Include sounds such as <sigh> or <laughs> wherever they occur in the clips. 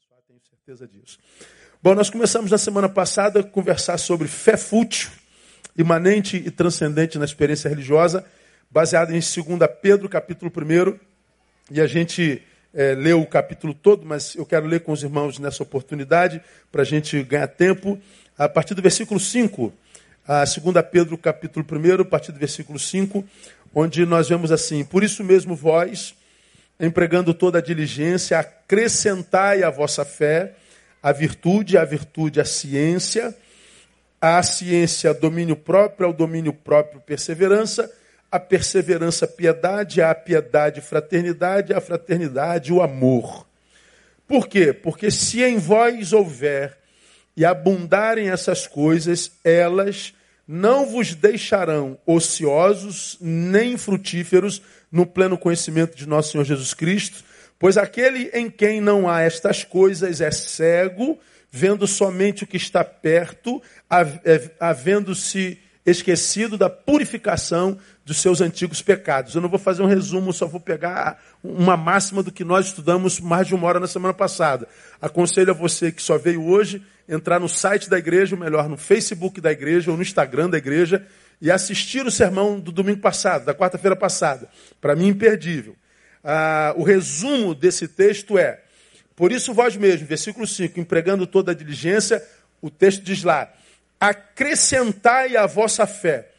abençoar, tenho certeza disso. Bom, nós começamos na semana passada a conversar sobre fé fútil, imanente e transcendente na experiência religiosa, baseado em 2 Pedro, capítulo 1. E a gente é, leu o capítulo todo, mas eu quero ler com os irmãos nessa oportunidade, para a gente ganhar tempo. A partir do versículo 5, a 2 Pedro, capítulo 1, a partir do versículo 5, onde nós vemos assim: Por isso mesmo vós empregando toda a diligência, acrescentai à vossa fé a virtude, a virtude a ciência, a ciência domínio próprio, ao domínio próprio perseverança, a perseverança piedade, a piedade fraternidade, a fraternidade o amor. Por quê? Porque se em vós houver e abundarem essas coisas, elas não vos deixarão ociosos nem frutíferos no pleno conhecimento de nosso Senhor Jesus Cristo, pois aquele em quem não há estas coisas é cego, vendo somente o que está perto, é, havendo-se esquecido da purificação dos seus antigos pecados. Eu não vou fazer um resumo, só vou pegar uma máxima do que nós estudamos mais de uma hora na semana passada. Aconselho a você que só veio hoje entrar no site da igreja, ou melhor, no Facebook da igreja ou no Instagram da igreja e assistir o sermão do domingo passado, da quarta-feira passada. Para mim, imperdível. Ah, o resumo desse texto é: Por isso vós mesmos, versículo 5, empregando toda a diligência, o texto diz lá: acrescentai a vossa fé.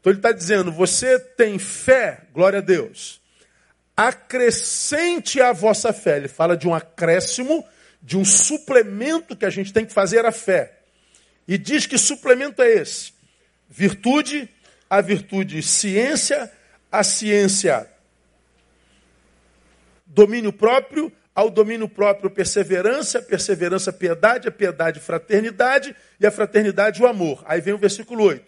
Então ele está dizendo: você tem fé, glória a Deus. Acrescente a vossa fé. Ele fala de um acréscimo, de um suplemento que a gente tem que fazer à fé. E diz que suplemento é esse? Virtude, a virtude ciência, a ciência domínio próprio, ao domínio próprio perseverança, a perseverança piedade, a piedade fraternidade e a fraternidade o amor. Aí vem o versículo 8.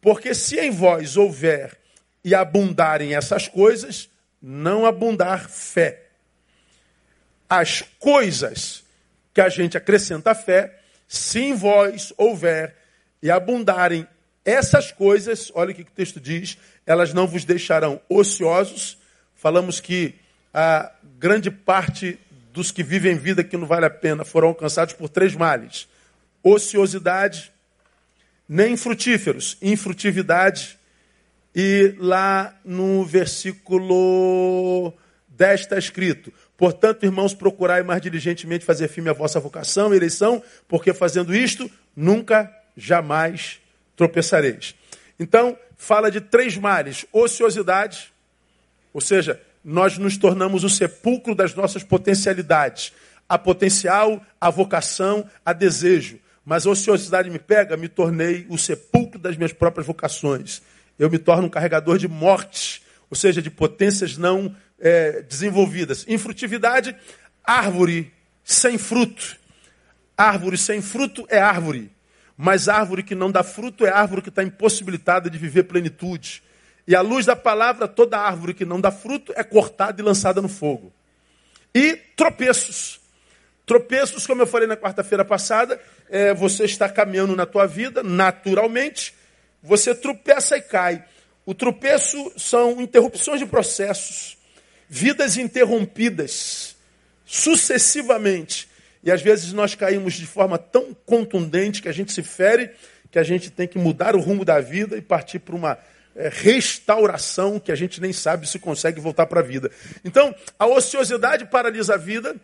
Porque se em vós houver e abundarem essas coisas, não abundar fé. As coisas que a gente acrescenta à fé, se em vós houver e abundarem essas coisas, olha o que o texto diz, elas não vos deixarão ociosos. Falamos que a grande parte dos que vivem vida que não vale a pena foram alcançados por três males: ociosidade, nem frutíferos, infrutividade. E lá no versículo 10 está escrito: Portanto, irmãos, procurai mais diligentemente fazer firme a vossa vocação e eleição, porque fazendo isto, nunca, jamais tropeçareis. Então, fala de três males: ociosidade, ou seja, nós nos tornamos o sepulcro das nossas potencialidades. A potencial, a vocação, a desejo. Mas a ociosidade me pega, me tornei o sepulcro das minhas próprias vocações. Eu me torno um carregador de morte, ou seja, de potências não é, desenvolvidas. Infrutividade, árvore sem fruto. Árvore sem fruto é árvore. Mas árvore que não dá fruto é árvore que está impossibilitada de viver plenitude. E à luz da palavra, toda árvore que não dá fruto é cortada e lançada no fogo. E tropeços. Tropeços, como eu falei na quarta-feira passada, é, você está caminhando na tua vida, naturalmente, você tropeça e cai. O tropeço são interrupções de processos, vidas interrompidas, sucessivamente. E às vezes nós caímos de forma tão contundente que a gente se fere, que a gente tem que mudar o rumo da vida e partir para uma é, restauração que a gente nem sabe se consegue voltar para a vida. Então, a ociosidade paralisa a vida,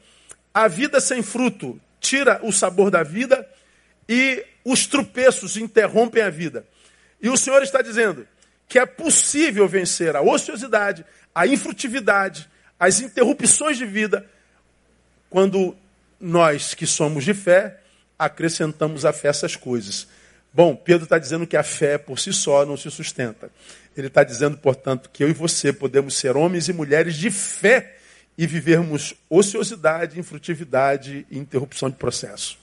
a vida sem fruto tira o sabor da vida e os tropeços interrompem a vida. E o Senhor está dizendo que é possível vencer a ociosidade, a infrutividade, as interrupções de vida, quando nós que somos de fé, acrescentamos à fé essas coisas. Bom, Pedro está dizendo que a fé por si só não se sustenta. Ele está dizendo, portanto, que eu e você podemos ser homens e mulheres de fé e vivermos ociosidade, infrutividade e interrupção de processo.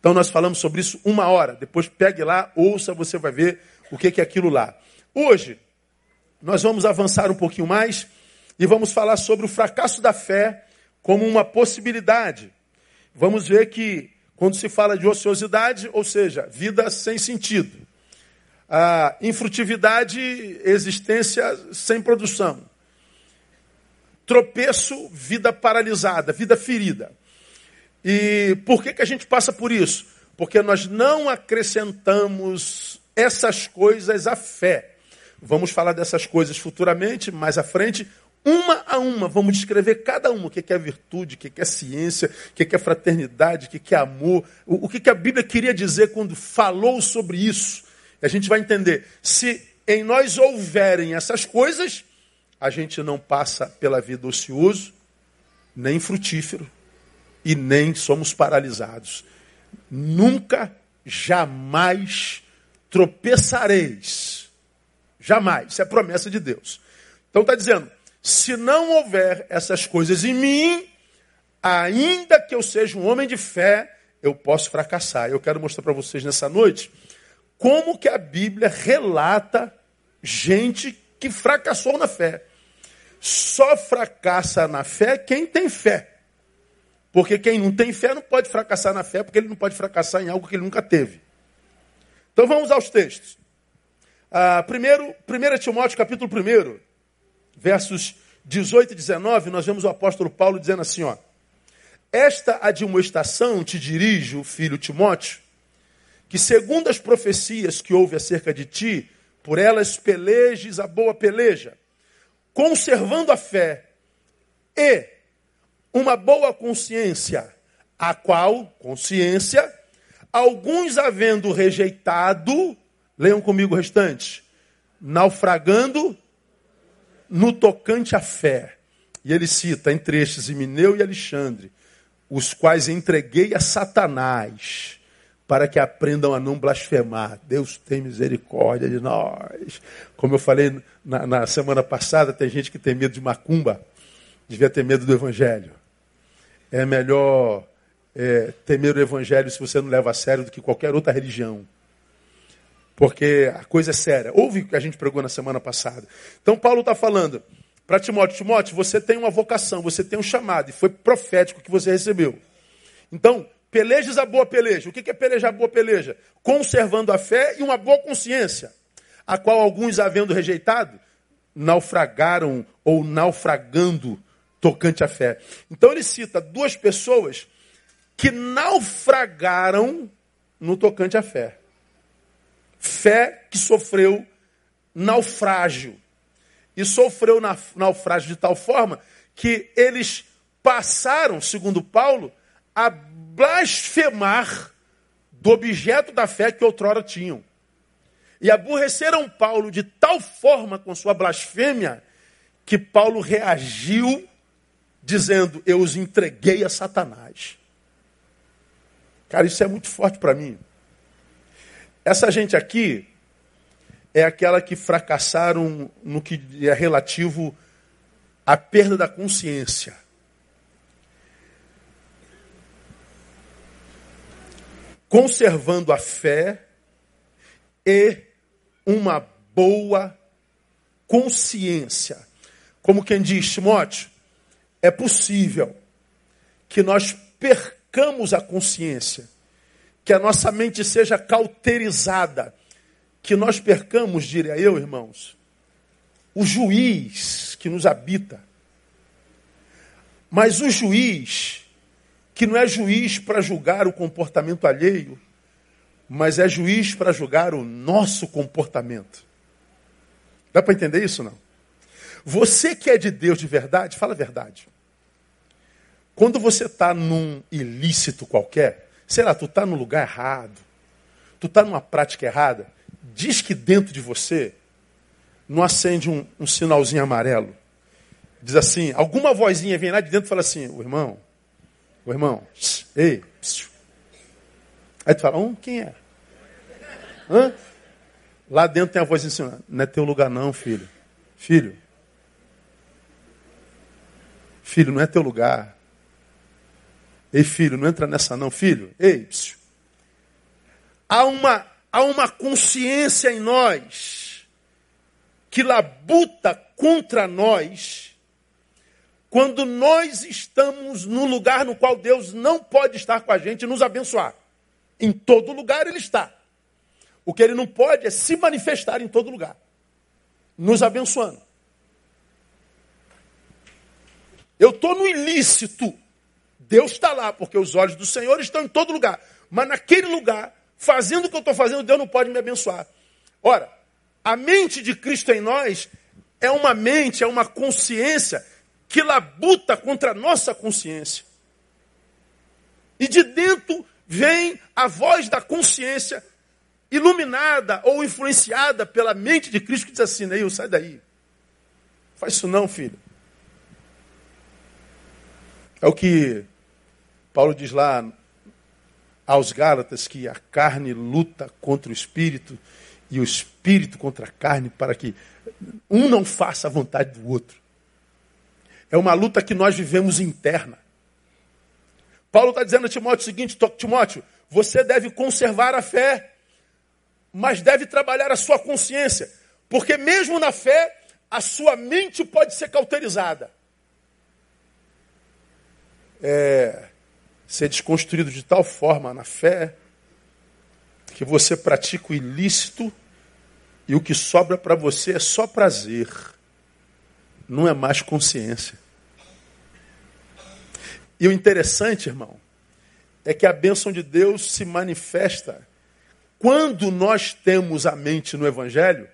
Então nós falamos sobre isso uma hora. Depois pegue lá, ouça, você vai ver o que é aquilo lá. Hoje, nós vamos avançar um pouquinho mais e vamos falar sobre o fracasso da fé como uma possibilidade vamos ver que quando se fala de ociosidade, ou seja, vida sem sentido, a infrutividade, existência sem produção, tropeço, vida paralisada, vida ferida. E por que, que a gente passa por isso? Porque nós não acrescentamos essas coisas à fé. Vamos falar dessas coisas futuramente, mais à frente, uma a uma, vamos descrever cada uma. O que é virtude, o que é ciência, o que é fraternidade, o que é amor. O que a Bíblia queria dizer quando falou sobre isso. A gente vai entender. Se em nós houverem essas coisas, a gente não passa pela vida ocioso, nem frutífero, e nem somos paralisados. Nunca, jamais tropeçareis. Jamais. Isso é promessa de Deus. Então está dizendo: se não houver essas coisas em mim, ainda que eu seja um homem de fé, eu posso fracassar. Eu quero mostrar para vocês nessa noite como que a Bíblia relata gente que fracassou na fé. Só fracassa na fé quem tem fé. Porque quem não tem fé não pode fracassar na fé, porque ele não pode fracassar em algo que ele nunca teve. Então vamos aos textos. Ah, primeiro, 1 Timóteo capítulo 1, versos 18 e 19, nós vemos o apóstolo Paulo dizendo assim, ó. Esta admoestação te dirijo, filho Timóteo, que segundo as profecias que houve acerca de ti, por elas pelejes a boa peleja, conservando a fé e uma boa consciência, a qual, consciência, alguns havendo rejeitado, leiam comigo o restante, naufragando no tocante à fé. E ele cita entre estes Emineu e Alexandre, os quais entreguei a Satanás, para que aprendam a não blasfemar. Deus tem misericórdia de nós. Como eu falei na, na semana passada, tem gente que tem medo de macumba, devia ter medo do Evangelho é melhor é, temer o evangelho se você não leva a sério do que qualquer outra religião. Porque a coisa é séria. Ouve o que a gente pregou na semana passada. Então Paulo está falando para Timóteo, Timóteo, você tem uma vocação, você tem um chamado, e foi profético que você recebeu. Então, pelejes a boa peleja. O que é pelejar a boa peleja? Conservando a fé e uma boa consciência, a qual alguns, havendo rejeitado, naufragaram ou naufragando tocante à fé. Então ele cita duas pessoas que naufragaram no tocante à fé. Fé que sofreu naufrágio. E sofreu naufrágio de tal forma que eles passaram, segundo Paulo, a blasfemar do objeto da fé que outrora tinham. E aborreceram Paulo de tal forma com sua blasfêmia que Paulo reagiu dizendo: Eu os entreguei a Satanás. Cara, isso é muito forte para mim. Essa gente aqui é aquela que fracassaram no que é relativo à perda da consciência. Conservando a fé e uma boa consciência. Como quem diz, Timóteo, é possível que nós percamos a consciência, que a nossa mente seja cauterizada, que nós percamos, diria eu, irmãos, o juiz que nos habita. Mas o juiz, que não é juiz para julgar o comportamento alheio, mas é juiz para julgar o nosso comportamento. Dá para entender isso não? Você que é de Deus de verdade, fala a verdade. Quando você está num ilícito qualquer, sei lá, tu está no lugar errado, tu está numa prática errada, diz que dentro de você não acende um, um sinalzinho amarelo. Diz assim, alguma vozinha vem lá de dentro e fala assim, o irmão, o irmão, ei, aí tu fala, um, quem é? Hã? Lá dentro tem a vozinha assim, não é teu lugar não, filho. Filho. Filho, não é teu lugar. Ei, filho, não entra nessa não, filho. Ei, psiu. há uma, há uma consciência em nós que labuta contra nós quando nós estamos no lugar no qual Deus não pode estar com a gente e nos abençoar. Em todo lugar ele está. O que ele não pode é se manifestar em todo lugar, nos abençoando. Eu estou no ilícito, Deus está lá, porque os olhos do Senhor estão em todo lugar. Mas naquele lugar, fazendo o que eu estou fazendo, Deus não pode me abençoar. Ora, a mente de Cristo em nós é uma mente, é uma consciência que labuta contra a nossa consciência. E de dentro vem a voz da consciência iluminada ou influenciada pela mente de Cristo que diz assim, Neil, sai daí. Faz isso não, filho. É o que Paulo diz lá aos Gálatas, que a carne luta contra o espírito e o espírito contra a carne para que um não faça a vontade do outro. É uma luta que nós vivemos interna. Paulo está dizendo a Timóteo o seguinte: Timóteo, você deve conservar a fé mas deve trabalhar a sua consciência, porque mesmo na fé, a sua mente pode ser cauterizada. É, ser desconstruído de tal forma na fé que você pratica o ilícito e o que sobra para você é só prazer, não é mais consciência. E o interessante, irmão, é que a bênção de Deus se manifesta quando nós temos a mente no Evangelho,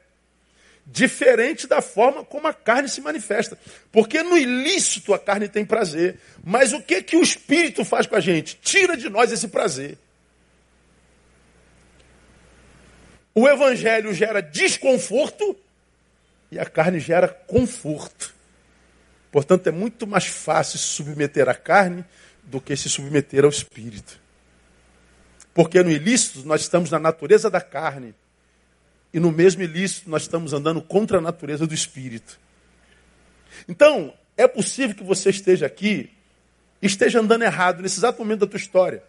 diferente da forma como a carne se manifesta. Porque no ilícito a carne tem prazer. Mas o que, que o Espírito faz com a gente? Tira de nós esse prazer. O Evangelho gera desconforto e a carne gera conforto. Portanto, é muito mais fácil se submeter à carne do que se submeter ao Espírito. Porque no ilícito nós estamos na natureza da carne. E no mesmo ilícito nós estamos andando contra a natureza do espírito. Então, é possível que você esteja aqui e esteja andando errado nesse exato momento da tua história.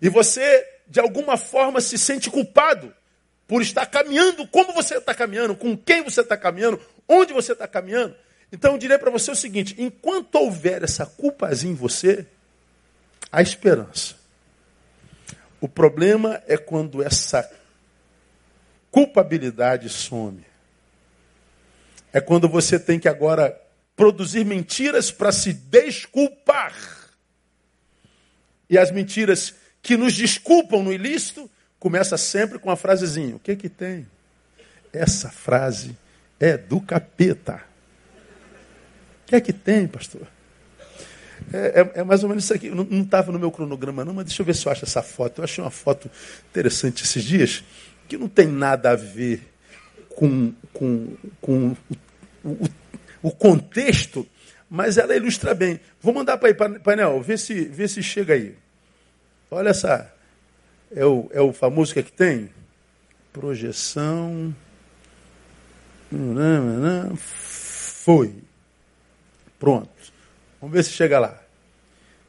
E você, de alguma forma, se sente culpado por estar caminhando como você está caminhando, com quem você está caminhando, onde você está caminhando. Então eu direi para você o seguinte: enquanto houver essa culpazinha em você, há esperança. O problema é quando essa culpabilidade some. É quando você tem que agora produzir mentiras para se desculpar. E as mentiras que nos desculpam no ilícito começa sempre com a frasezinha: O que que tem? Essa frase é do capeta. O que é que tem, pastor? É, é, é, mais ou menos isso aqui. Não estava no meu cronograma, não, mas deixa eu ver se eu acho essa foto. Eu achei uma foto interessante esses dias, que não tem nada a ver com, com, com o, o, o contexto, mas ela ilustra bem. Vou mandar para aí, painel, vê se, vê se chega aí. Olha essa. É o, é o famoso que é que tem? Projeção. Foi. Pronto. Vamos ver se chega lá.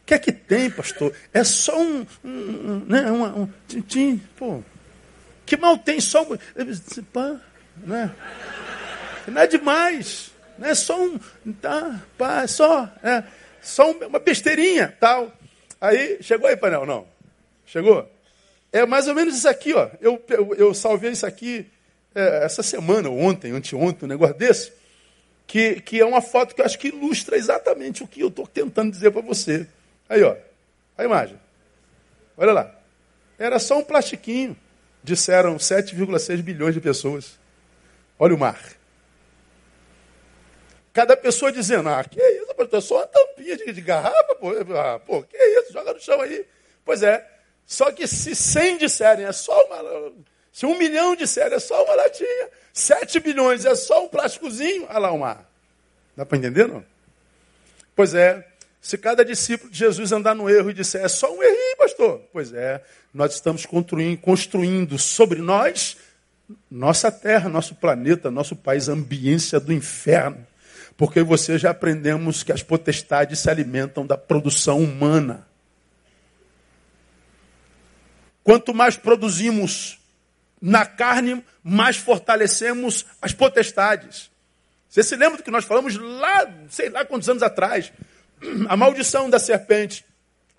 O que é que tem, pastor? É só um. um, um né, um, um tim, pô. Que mal tem só um. Pá, né? Não é demais. Não é só um. Tá, pá, é só. É, só uma besteirinha, tal. Aí, chegou aí, painel? Não. Chegou? É mais ou menos isso aqui, ó. Eu, eu, eu salvei isso aqui é, essa semana, ontem, anteontem, um negócio desse que, que é uma foto que eu acho que ilustra exatamente o que eu estou tentando dizer para você. Aí, ó, a imagem. Olha lá. Era só um plastiquinho. Disseram 7,6 bilhões de pessoas. Olha o mar. Cada pessoa dizendo, ah, que isso, pastor, só uma tampinha de, de garrafa, pô. Ah, pô, que isso, joga no chão aí. Pois é. Só que se 100 disserem, é só uma... Se um milhão disserem, é só uma latinha. 7 bilhões é só um plásticozinho, olha lá o mar. Dá para entender, não? Pois é, se cada discípulo de Jesus andar no erro e disser, é só um errinho, pastor. Pois é, nós estamos construindo, construindo sobre nós nossa terra, nosso planeta, nosso país, ambiência do inferno. Porque você já aprendemos que as potestades se alimentam da produção humana. Quanto mais produzimos na carne, mais fortalecemos as potestades. Você se lembra do que nós falamos lá, sei lá quantos anos atrás? <clears throat> A maldição da serpente,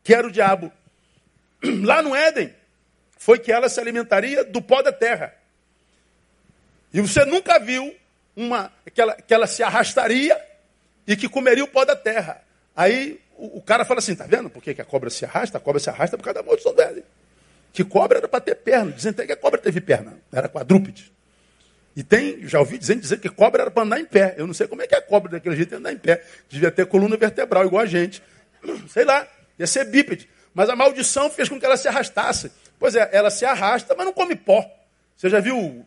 que era o diabo. <clears throat> Lá no Éden, foi que ela se alimentaria do pó da terra. E você nunca viu uma que ela, que ela se arrastaria e que comeria o pó da terra. Aí o, o cara fala assim, tá vendo por que, que a cobra se arrasta? A cobra se arrasta por causa da maldição dela. Que cobra era para ter perna. Dizem até que a cobra teve perna. Era quadrúpede. E tem, já ouvi dizendo dizer que cobra era para andar em pé. Eu não sei como é que a cobra daquele jeito andar em pé. Devia ter coluna vertebral, igual a gente. <clears throat> Sei lá, ia ser bípede. Mas a maldição fez com que ela se arrastasse. Pois é, ela se arrasta, mas não come pó. Você já viu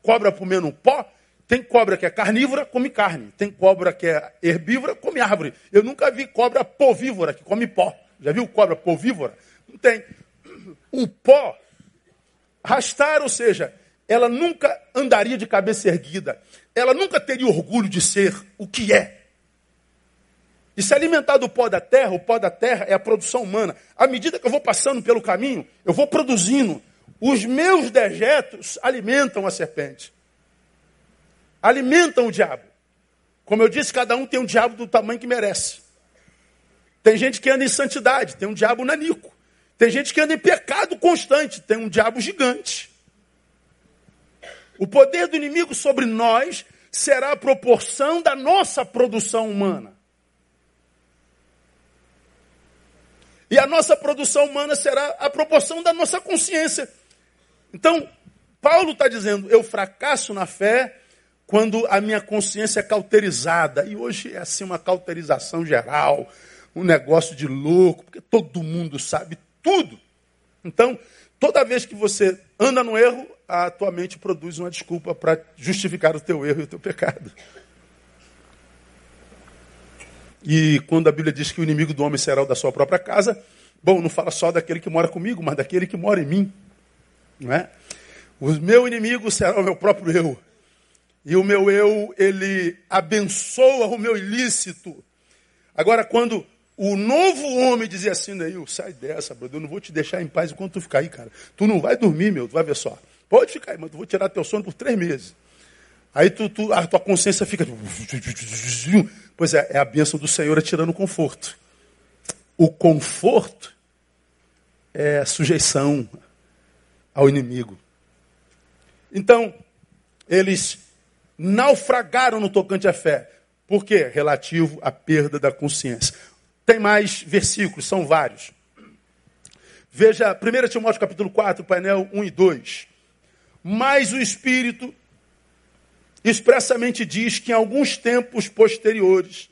cobra comendo pó? Tem cobra que é carnívora, come carne. Tem cobra que é herbívora, come árvore. Eu nunca vi cobra povívora, que come pó. Já viu cobra povívora? Não tem. O <clears throat> pó, arrastar, ou seja, ela nunca andaria de cabeça erguida. Ela nunca teria orgulho de ser o que é. E se alimentar do pó da terra, o pó da terra é a produção humana. À medida que eu vou passando pelo caminho, eu vou produzindo. Os meus dejetos alimentam a serpente. Alimentam o diabo. Como eu disse, cada um tem um diabo do tamanho que merece. Tem gente que anda em santidade, tem um diabo nanico. Tem gente que anda em pecado constante, tem um diabo gigante. O poder do inimigo sobre nós será a proporção da nossa produção humana. E a nossa produção humana será a proporção da nossa consciência. Então, Paulo está dizendo: eu fracasso na fé quando a minha consciência é cauterizada. E hoje é assim uma cauterização geral, um negócio de louco, porque todo mundo sabe tudo. Então, toda vez que você anda no erro, a tua mente produz uma desculpa para justificar o teu erro e o teu pecado. E quando a Bíblia diz que o inimigo do homem será o da sua própria casa, bom, não fala só daquele que mora comigo, mas daquele que mora em mim. Não é? O meu inimigo será o meu próprio eu. E o meu eu, ele abençoa o meu ilícito. Agora, quando o novo homem dizia assim, Neil, sai dessa, brother, eu não vou te deixar em paz enquanto tu ficar aí, cara. Tu não vai dormir, meu, tu vai ver só. Pode ficar mas eu vou tirar teu sono por três meses. Aí tu, tu, a tua consciência fica. Pois é, é a bênção do Senhor tirando o conforto. O conforto é sujeição ao inimigo. Então, eles naufragaram no tocante à fé. Por quê? Relativo à perda da consciência. Tem mais versículos, são vários. Veja 1 Timóteo capítulo 4, painel 1 e 2. Mas o Espírito expressamente diz que em alguns tempos posteriores,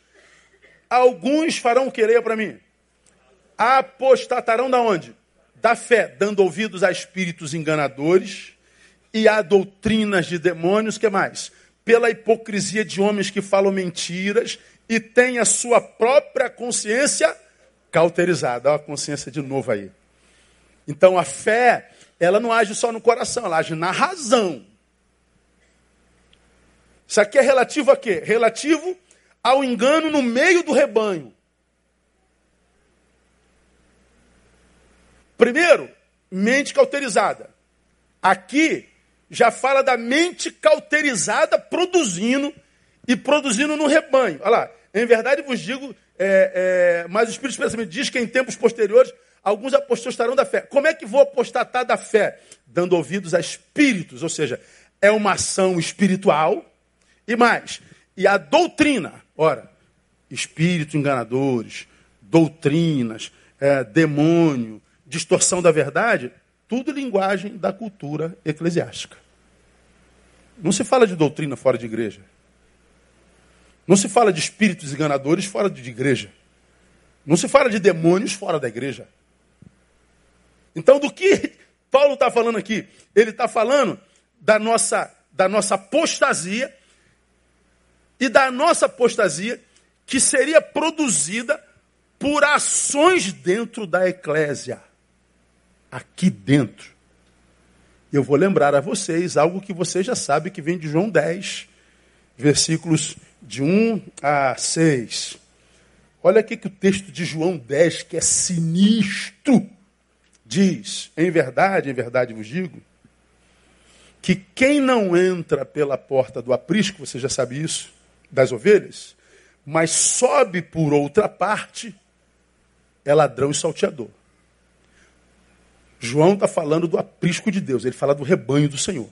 alguns farão o que? Leia para mim. Apostatarão da onde? Da fé, dando ouvidos a espíritos enganadores e a doutrinas de demônios, que mais? Pela hipocrisia de homens que falam mentiras e têm a sua própria consciência cauterizada. Olha a consciência de novo aí. Então a fé ela não age só no coração, ela age na razão. Isso aqui é relativo a quê? Relativo ao engano no meio do rebanho. Primeiro, mente cauterizada. Aqui já fala da mente cauterizada produzindo e produzindo no rebanho. Olha lá, em verdade vos digo, é, é, mas o Espírito Santo diz que em tempos posteriores alguns apostatarão da fé. Como é que vou apostatar da fé? Dando ouvidos a espíritos, ou seja, é uma ação espiritual. E mais, e a doutrina, ora, espíritos enganadores, doutrinas, é, demônio, distorção da verdade, tudo linguagem da cultura eclesiástica. Não se fala de doutrina fora de igreja. Não se fala de espíritos enganadores fora de igreja. Não se fala de demônios fora da igreja. Então, do que Paulo está falando aqui? Ele está falando da nossa, da nossa apostasia e da nossa apostasia que seria produzida por ações dentro da eclésia. Aqui dentro. Eu vou lembrar a vocês algo que vocês já sabem que vem de João 10, versículos de 1 a 6. Olha aqui que o texto de João 10, que é sinistro diz: Em verdade, em verdade vos digo, que quem não entra pela porta do aprisco, você já sabe isso, das ovelhas, mas sobe por outra parte, é ladrão e salteador. João está falando do aprisco de Deus, ele fala do rebanho do Senhor.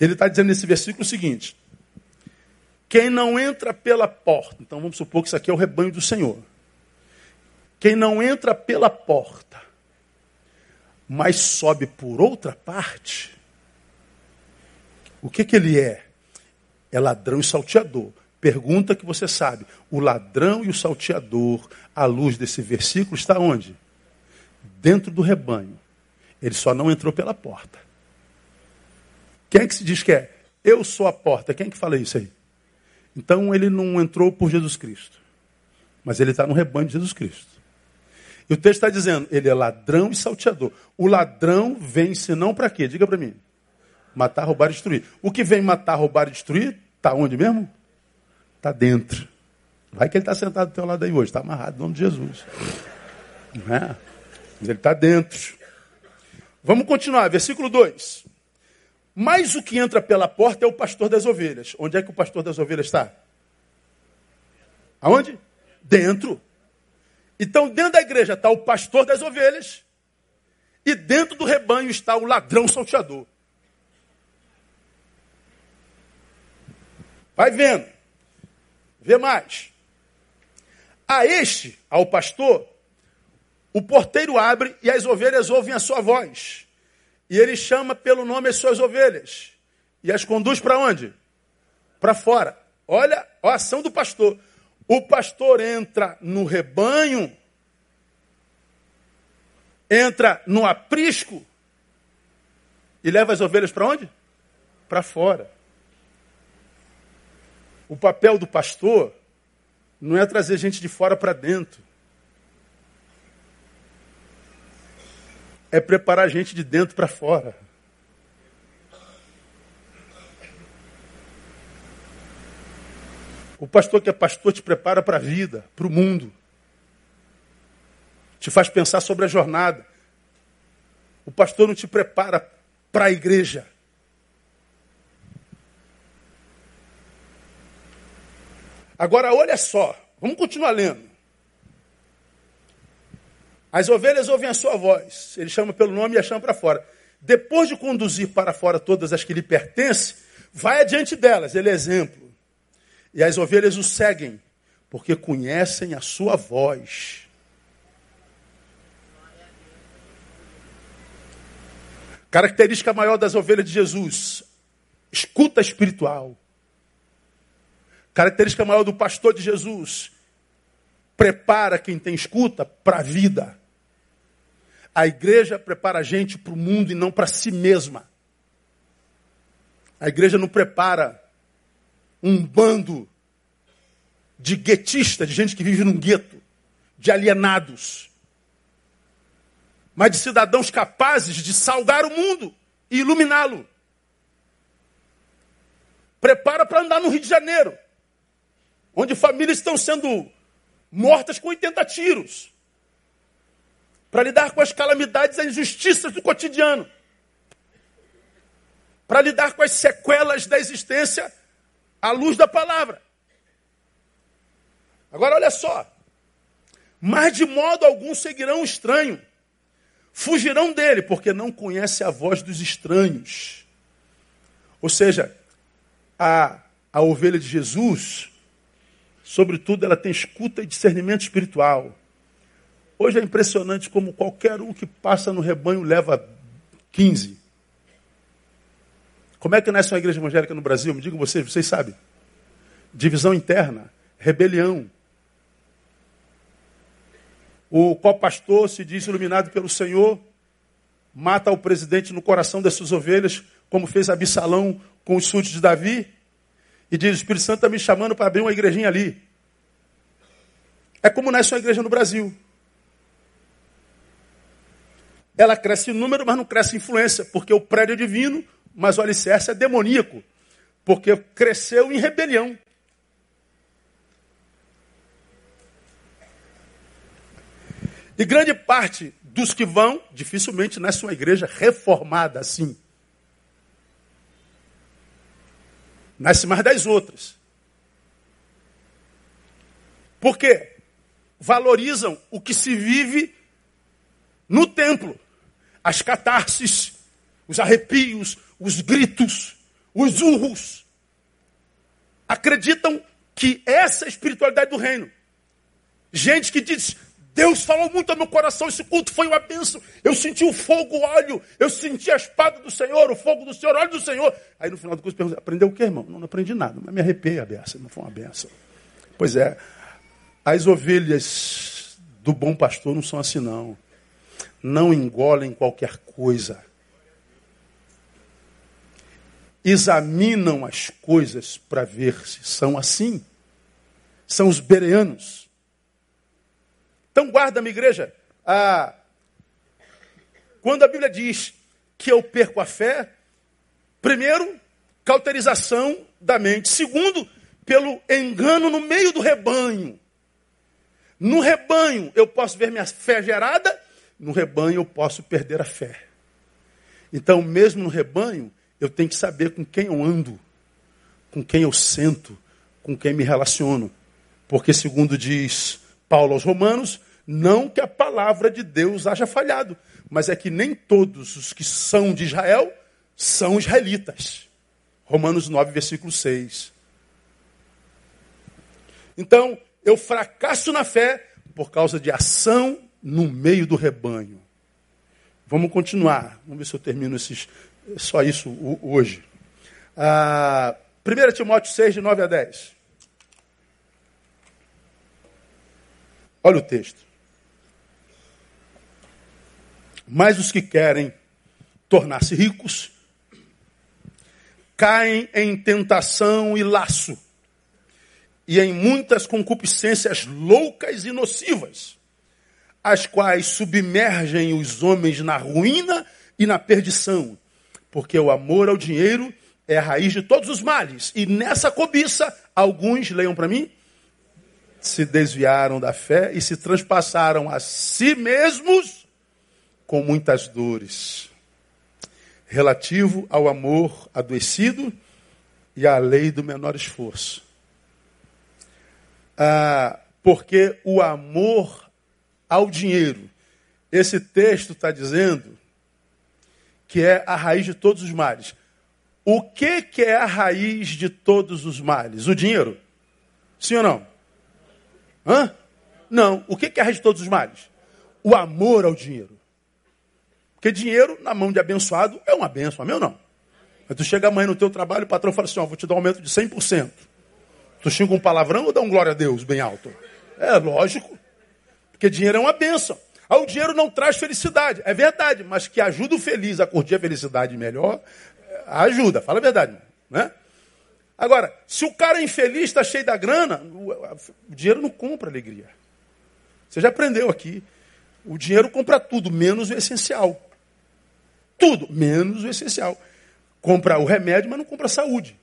Ele está dizendo nesse versículo o seguinte: quem não entra pela porta, então vamos supor que isso aqui é o rebanho do Senhor. Quem não entra pela porta, mas sobe por outra parte, o que, que ele é? É ladrão e salteador. Pergunta que você sabe. O ladrão e o salteador, à luz desse versículo, está onde? Dentro do rebanho. Ele só não entrou pela porta. Quem é que se diz que é? Eu sou a porta. Quem é que fala isso aí? Então ele não entrou por Jesus Cristo. Mas ele está no rebanho de Jesus Cristo. E o texto está dizendo, ele é ladrão e salteador. O ladrão vem senão para quê? Diga para mim. Matar, roubar e destruir. O que vem matar, roubar e destruir, está onde mesmo? Está dentro. Vai que ele está sentado do teu lado aí hoje, está amarrado em nome de Jesus. Não é? Mas ele está dentro. Vamos continuar, versículo 2. Mas o que entra pela porta é o pastor das ovelhas. Onde é que o pastor das ovelhas está? Aonde? Dentro. Então, dentro da igreja está o pastor das ovelhas. E dentro do rebanho está o ladrão salteador. Vai vendo. Vê mais. A este, ao pastor, o porteiro abre e as ovelhas ouvem a sua voz. E ele chama pelo nome as suas ovelhas. E as conduz para onde? Para fora. Olha a ação do pastor. O pastor entra no rebanho, entra no aprisco e leva as ovelhas para onde? Para fora. O papel do pastor não é trazer gente de fora para dentro. é preparar gente de dentro para fora. O pastor que é pastor te prepara para a vida, para o mundo. Te faz pensar sobre a jornada. O pastor não te prepara para a igreja. Agora, olha só, vamos continuar lendo. As ovelhas ouvem a sua voz. Ele chama pelo nome e a chama para fora. Depois de conduzir para fora todas as que lhe pertencem, vai adiante delas. Ele é exemplo. E as ovelhas o seguem, porque conhecem a sua voz. Característica maior das ovelhas de Jesus: escuta espiritual. Característica maior do pastor de Jesus: prepara quem tem escuta para a vida. A igreja prepara a gente para o mundo e não para si mesma. A igreja não prepara um bando de guetistas, de gente que vive num gueto, de alienados, mas de cidadãos capazes de salgar o mundo e iluminá-lo. Prepara para andar no Rio de Janeiro, onde famílias estão sendo mortas com 80 tiros para lidar com as calamidades e as injustiças do cotidiano, para lidar com as sequelas da existência à luz da palavra. Agora olha só, mas de modo algum seguirão o estranho, fugirão dele, porque não conhece a voz dos estranhos. Ou seja, a, a ovelha de Jesus, sobretudo, ela tem escuta e discernimento espiritual. Hoje é impressionante como qualquer um que passa no rebanho leva 15. Como é que nasce uma igreja evangélica no Brasil? Me digam vocês, vocês sabem. Divisão interna, rebelião. O qual pastor se diz iluminado pelo Senhor, mata o presidente no coração das suas ovelhas, como fez Absalão com os súditos de Davi, e diz: O Espírito Santo está me chamando para abrir uma igrejinha ali. É como nasce uma igreja no Brasil. Ela cresce em número, mas não cresce em influência, porque o prédio é divino, mas o alicerce é demoníaco, porque cresceu em rebelião. E grande parte dos que vão, dificilmente nasce uma igreja reformada assim. Nasce mais das outras. Por quê? Valorizam o que se vive no templo as catarses, os arrepios, os gritos, os urros. Acreditam que essa é a espiritualidade do reino. Gente que diz: Deus falou muito ao meu coração, esse culto foi uma bênção. Eu senti o fogo, o óleo, eu senti a espada do Senhor, o fogo do Senhor, o óleo do Senhor. Aí no final do curso perguntei, aprendeu o que, irmão? Não, não aprendi nada, mas me arrepiei a beça, não foi uma benção. Pois é, as ovelhas do bom pastor não são assim não. Não engolem qualquer coisa. Examinam as coisas para ver se são assim. São os bereanos. Então guarda, minha igreja, quando a Bíblia diz que eu perco a fé, primeiro, cauterização da mente. Segundo, pelo engano no meio do rebanho. No rebanho eu posso ver minha fé gerada, no rebanho eu posso perder a fé. Então, mesmo no rebanho, eu tenho que saber com quem eu ando, com quem eu sento, com quem me relaciono. Porque, segundo diz Paulo aos Romanos, não que a palavra de Deus haja falhado, mas é que nem todos os que são de Israel são israelitas. Romanos 9, versículo 6. Então, eu fracasso na fé por causa de ação no meio do rebanho. Vamos continuar. Vamos ver se eu termino esses, só isso hoje. Ah, 1 Timóteo 6, de 9 a 10. Olha o texto. Mas os que querem tornar-se ricos caem em tentação e laço, e em muitas concupiscências loucas e nocivas, as quais submergem os homens na ruína e na perdição, porque o amor ao dinheiro é a raiz de todos os males, e nessa cobiça, alguns, leiam para mim, se desviaram da fé e se transpassaram a si mesmos com muitas dores, relativo ao amor adoecido e à lei do menor esforço. Ah, porque o amor ao dinheiro, esse texto está dizendo que é a raiz de todos os males. O que, que é a raiz de todos os males? O dinheiro? Sim ou não? Hã? Não. O que, que é a raiz de todos os males? O amor ao dinheiro. Porque dinheiro na mão de abençoado é uma benção, amém ou não? Mas tu chega amanhã no teu trabalho, o patrão fala assim, ó, vou te dar um aumento de 100%. Tu xinga um palavrão ou dá um glória a Deus bem alto? É lógico. Porque dinheiro é uma benção. Ah, o dinheiro não traz felicidade. É verdade, mas que ajuda o feliz a curtir a felicidade melhor, é, ajuda, fala a verdade. Né? Agora, se o cara é infeliz, está cheio da grana, o dinheiro não compra alegria. Você já aprendeu aqui. O dinheiro compra tudo, menos o essencial. Tudo, menos o essencial. Compra o remédio, mas não compra a saúde.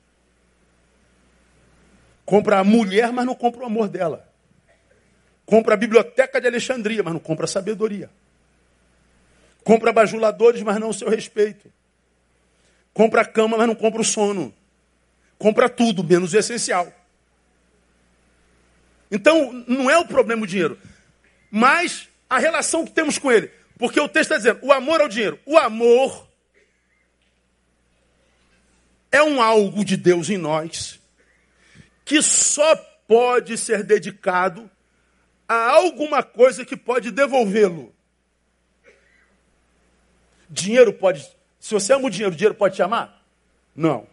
Compra a mulher, mas não compra o amor dela. Compra a biblioteca de Alexandria, mas não compra a sabedoria. Compra bajuladores, mas não o seu respeito. Compra a cama, mas não compra o sono. Compra tudo, menos o essencial. Então, não é o problema o dinheiro. Mas a relação que temos com ele. Porque o texto está dizendo, o amor ao dinheiro. O amor é um algo de Deus em nós que só pode ser dedicado a alguma coisa que pode devolvê-lo. Dinheiro pode. Se você ama o dinheiro, o dinheiro pode te amar? Não.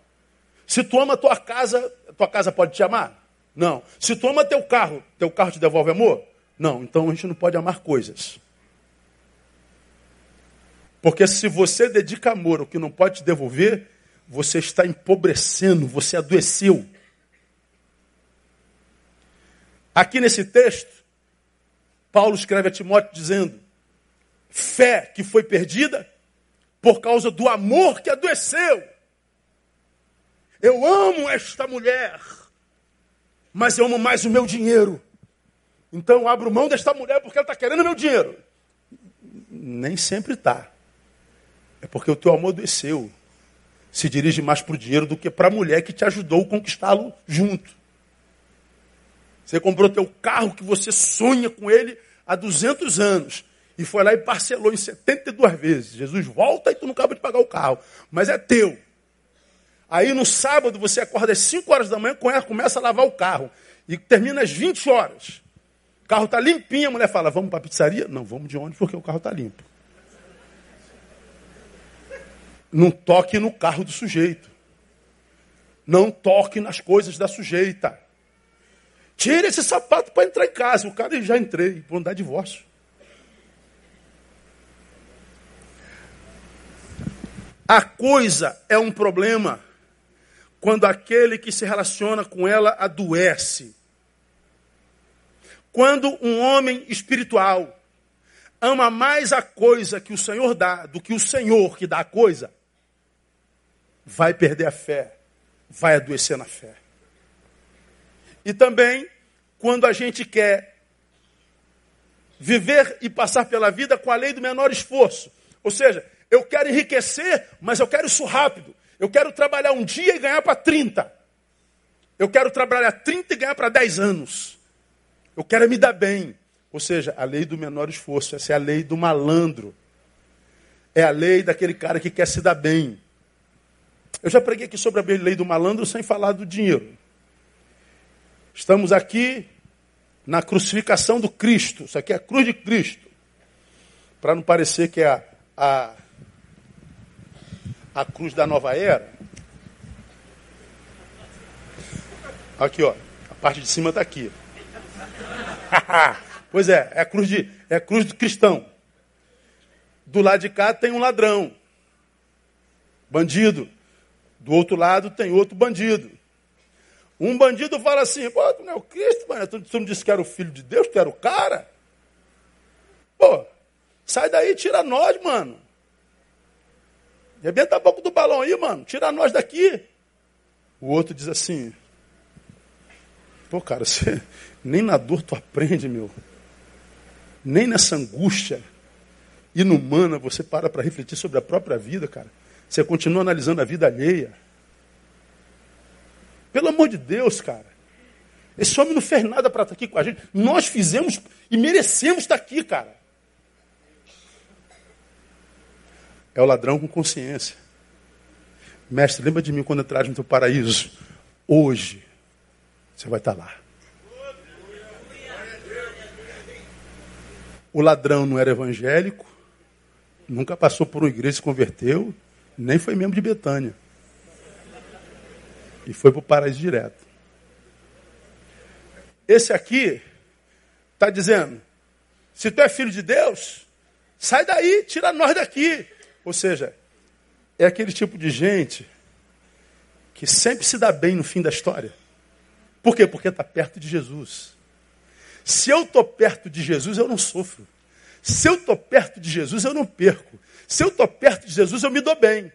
Se tu ama a tua casa, tua casa pode te amar? Não. Se tu ama teu carro, teu carro te devolve amor? Não. Então a gente não pode amar coisas. Porque se você dedica amor ao que não pode te devolver, você está empobrecendo, você adoeceu. Aqui nesse texto, Paulo escreve a Timóteo dizendo: fé que foi perdida por causa do amor que adoeceu. Eu amo esta mulher, mas eu amo mais o meu dinheiro. Então eu abro mão desta mulher porque ela está querendo meu dinheiro. Nem sempre está. É porque o teu amor adoeceu. Se dirige mais para o dinheiro do que para a mulher que te ajudou a conquistá-lo junto. Você comprou teu carro que você sonha com ele há 200 anos. E foi lá e parcelou em 72 vezes. Jesus volta e tu não acaba de pagar o carro. Mas é teu. Aí no sábado você acorda às 5 horas da manhã, começa a lavar o carro. E termina às 20 horas. O carro está limpinho, a mulher fala, vamos para a pizzaria? Não, vamos de ônibus porque o carro está limpo. Não toque no carro do sujeito. Não toque nas coisas da sujeita. Tire esse sapato para entrar em casa. O cara já entrei, vou dar divórcio. A coisa é um problema quando aquele que se relaciona com ela adoece. Quando um homem espiritual ama mais a coisa que o Senhor dá do que o Senhor que dá a coisa, vai perder a fé, vai adoecer na fé. E também quando a gente quer viver e passar pela vida com a lei do menor esforço. Ou seja, eu quero enriquecer, mas eu quero isso rápido. Eu quero trabalhar um dia e ganhar para 30. Eu quero trabalhar 30 e ganhar para 10 anos. Eu quero me dar bem. Ou seja, a lei do menor esforço. Essa é a lei do malandro. É a lei daquele cara que quer se dar bem. Eu já preguei aqui sobre a lei do malandro sem falar do dinheiro. Estamos aqui na crucificação do Cristo. Isso aqui é a cruz de Cristo. Para não parecer que é a, a, a cruz da nova era. Aqui, ó. A parte de cima está aqui. <laughs> pois é, é a cruz de, é a cruz do cristão. Do lado de cá tem um ladrão, bandido. Do outro lado tem outro bandido. Um bandido fala assim, pô, tu não é o Cristo, mano. Tu, tu não disse que era o filho de Deus, tu era o cara? Pô, sai daí, tira nós, mano. Rebenta a boca do balão aí, mano. Tira nós daqui. O outro diz assim, pô, cara, você, <laughs> nem na dor tu aprende, meu. Nem nessa angústia inumana você para para refletir sobre a própria vida, cara. Você continua analisando a vida alheia. Pelo amor de Deus, cara. Esse homem não fez nada para estar aqui com a gente. Nós fizemos e merecemos estar aqui, cara. É o ladrão com consciência. Mestre, lembra de mim quando entrar no teu paraíso. Hoje, você vai estar lá. O ladrão não era evangélico, nunca passou por uma igreja e se converteu, nem foi membro de Betânia. E foi para o paraíso direto. Esse aqui está dizendo: se tu é filho de Deus, sai daí, tira nós daqui. Ou seja, é aquele tipo de gente que sempre se dá bem no fim da história. Por quê? Porque está perto de Jesus. Se eu estou perto de Jesus, eu não sofro. Se eu estou perto de Jesus, eu não perco. Se eu estou perto de Jesus, eu me dou bem.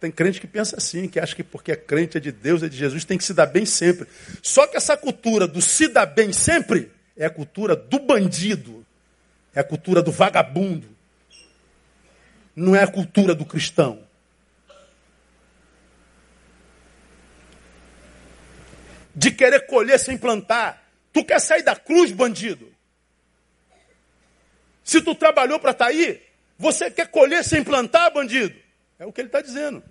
Tem crente que pensa assim, que acha que porque é crente, é de Deus, é de Jesus, tem que se dar bem sempre. Só que essa cultura do se dar bem sempre é a cultura do bandido, é a cultura do vagabundo. Não é a cultura do cristão. De querer colher sem plantar. Tu quer sair da cruz, bandido? Se tu trabalhou para estar tá aí, você quer colher sem plantar, bandido? É o que ele está dizendo.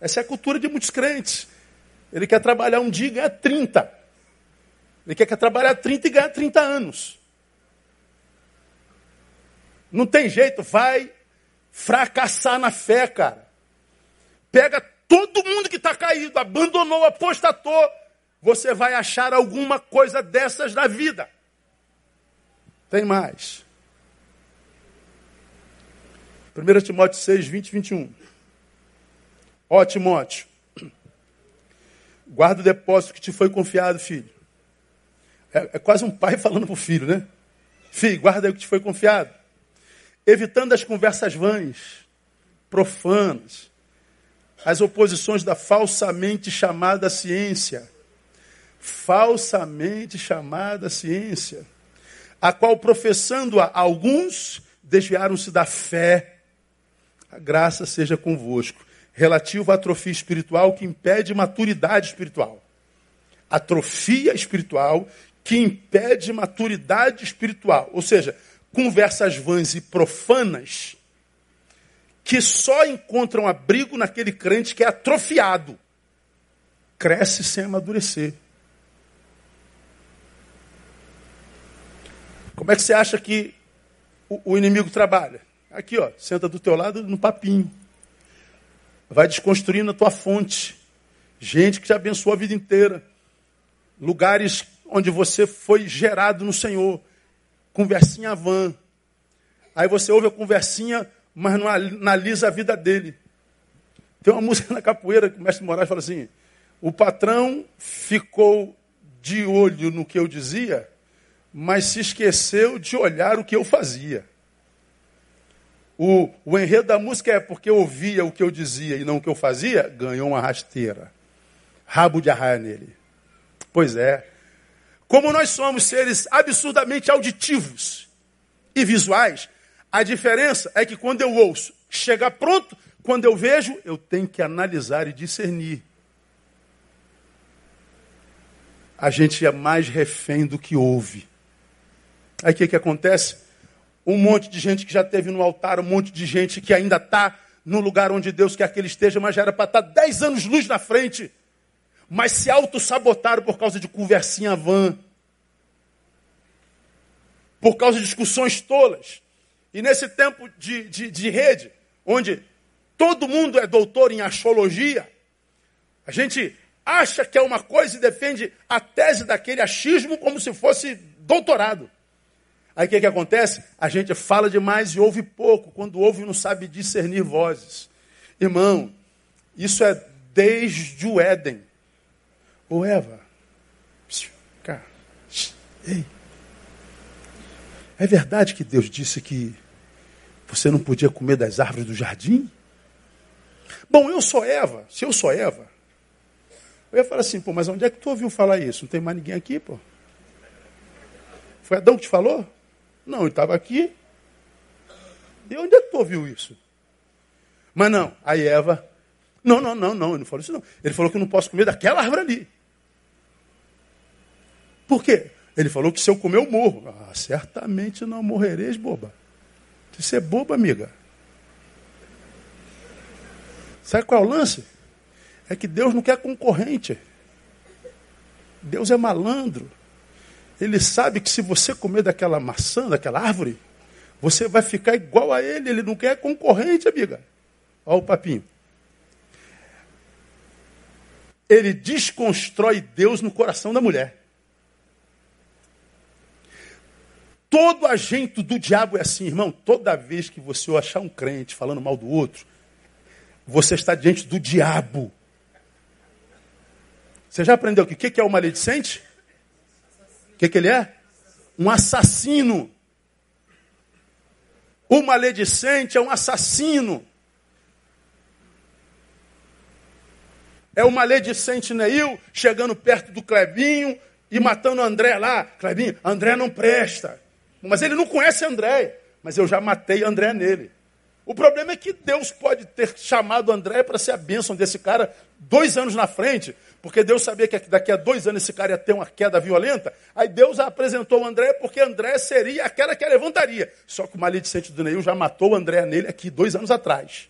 Essa é a cultura de muitos crentes. Ele quer trabalhar um dia e ganhar 30. Ele quer, trabalhar 30 e ganhar 30 anos. Não tem jeito, vai fracassar na fé, cara. Pega todo mundo que está caído, abandonou, apostatou. Você vai achar alguma coisa dessas na vida. Tem mais. 1 Timóteo 6, 20 e 21. Ó Timóteo, guarda o depósito que te foi confiado, filho. É, é quase um pai <laughs> falando para o filho, né? Filho, guarda o que te foi confiado. Evitando as conversas vãs, profanas, as oposições da falsamente chamada ciência. Falsamente chamada ciência. A qual, professando-a alguns, desviaram-se da fé a graça seja convosco. Relativo à atrofia espiritual que impede maturidade espiritual. Atrofia espiritual que impede maturidade espiritual. Ou seja, conversas vãs e profanas que só encontram abrigo naquele crente que é atrofiado. Cresce sem amadurecer. Como é que você acha que o, inimigo trabalha? Aqui, ó, senta do teu lado no papinho. Vai desconstruindo a tua fonte. Gente que te abençoou a vida inteira. Lugares onde você foi gerado no Senhor. Conversinha van. Aí você ouve a conversinha, mas não analisa a vida dele. Tem uma <laughs> música na capoeira que o mestre Moraes fala assim: o patrão ficou de olho no que eu dizia, mas se esqueceu de olhar o que eu fazia. O, o enredo da música é porque ouvia o que eu dizia e não o que eu fazia, ganhou uma rasteira. Rabo de arraia nele. Pois é. Como nós somos seres absurdamente auditivos e visuais, a diferença é que quando eu ouço, chega pronto, quando eu vejo, eu tenho que analisar e discernir. A gente é mais refém do que ouve. Aí o que, que acontece? Um monte de gente que já teve no altar, um monte de gente que ainda está no lugar onde Deus quer que ele esteja, mas já era para estar tá dez anos luz na frente. Mas se auto-sabotaram por causa de conversinha vã. Por causa de discussões tolas. E nesse tempo de, de, de rede, onde todo mundo é doutor em astrologia, a gente acha que é uma coisa e defende a tese daquele achismo como se fosse doutorado. Aí o que, que acontece? A gente fala demais e ouve pouco. Quando ouve, não sabe discernir vozes. Irmão, isso é desde o Éden. Ô Eva, ei. É verdade que Deus disse que você não podia comer das árvores do jardim? Bom, eu sou Eva. Se eu sou Eva, eu ia falar assim, pô, mas onde é que tu ouviu falar isso? Não tem mais ninguém aqui, pô. Foi Adão que te falou? Não, ele estava aqui. E onde é que tu ouviu isso? Mas não, aí Eva, não, não, não, não, ele não falou isso não. Ele falou que eu não posso comer daquela árvore ali. Por quê? Ele falou que se eu comer, eu morro. Ah, certamente não morrereis, boba. Você é boba, amiga. Sabe qual é o lance? É que Deus não quer concorrente. Deus é malandro. Ele sabe que se você comer daquela maçã, daquela árvore, você vai ficar igual a ele. Ele não quer concorrente, amiga. Olha o papinho. Ele desconstrói Deus no coração da mulher. Todo agente do diabo é assim, irmão. Toda vez que você achar um crente falando mal do outro, você está diante do diabo. Você já aprendeu o que, que é o maledicente? Que, que ele é? Um assassino. O maledicente é um assassino. É o maledicente Neil chegando perto do Clebinho e matando o André lá. Clebinho, André não presta. Mas ele não conhece André, mas eu já matei André nele. O problema é que Deus pode ter chamado André para ser a bênção desse cara dois anos na frente, porque Deus sabia que daqui a dois anos esse cara ia ter uma queda violenta. Aí Deus apresentou o André porque André seria aquela que a levantaria. Só que o maledicente do Neil já matou o André nele aqui dois anos atrás.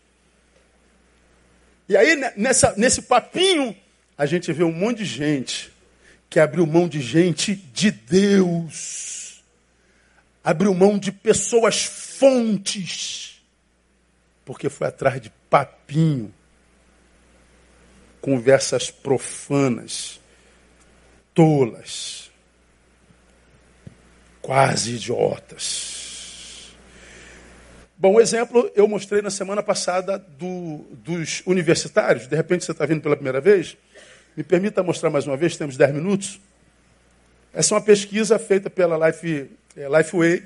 E aí, nessa, nesse papinho, a gente vê um monte de gente que abriu mão de gente de Deus abriu mão de pessoas fontes, porque foi atrás de papinho, conversas profanas, tolas, quase idiotas. Bom, exemplo eu mostrei na semana passada do, dos universitários. De repente você está vindo pela primeira vez. Me permita mostrar mais uma vez, temos 10 minutos. Essa é uma pesquisa feita pela Life é, Lifeway,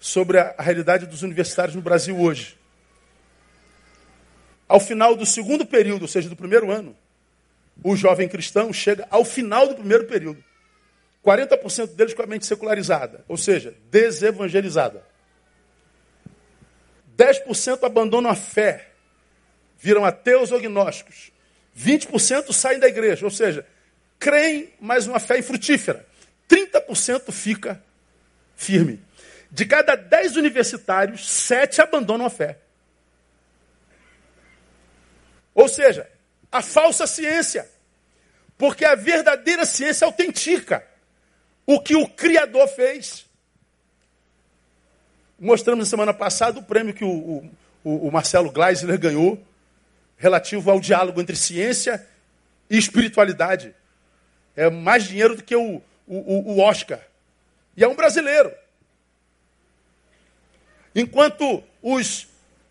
sobre a, a realidade dos universitários no Brasil hoje. Ao final do segundo período, ou seja, do primeiro ano, o jovem cristão chega ao final do primeiro período. 40% deles com a mente secularizada, ou seja, desevangelizada. 10% abandonam a fé, viram ateus ou agnósticos. 20% saem da igreja, ou seja, creem, mas uma fé infrutífera. 30% fica firme. De cada dez universitários, sete abandonam a fé. Ou seja, a falsa ciência. Porque a verdadeira ciência autentica o que o Criador fez. mostramos na semana passada o prêmio que o, o, o Marcelo Gleisler ganhou, relativo ao diálogo entre ciência e espiritualidade. É mais dinheiro do que o, o, o Oscar. E é um brasileiro. Enquanto os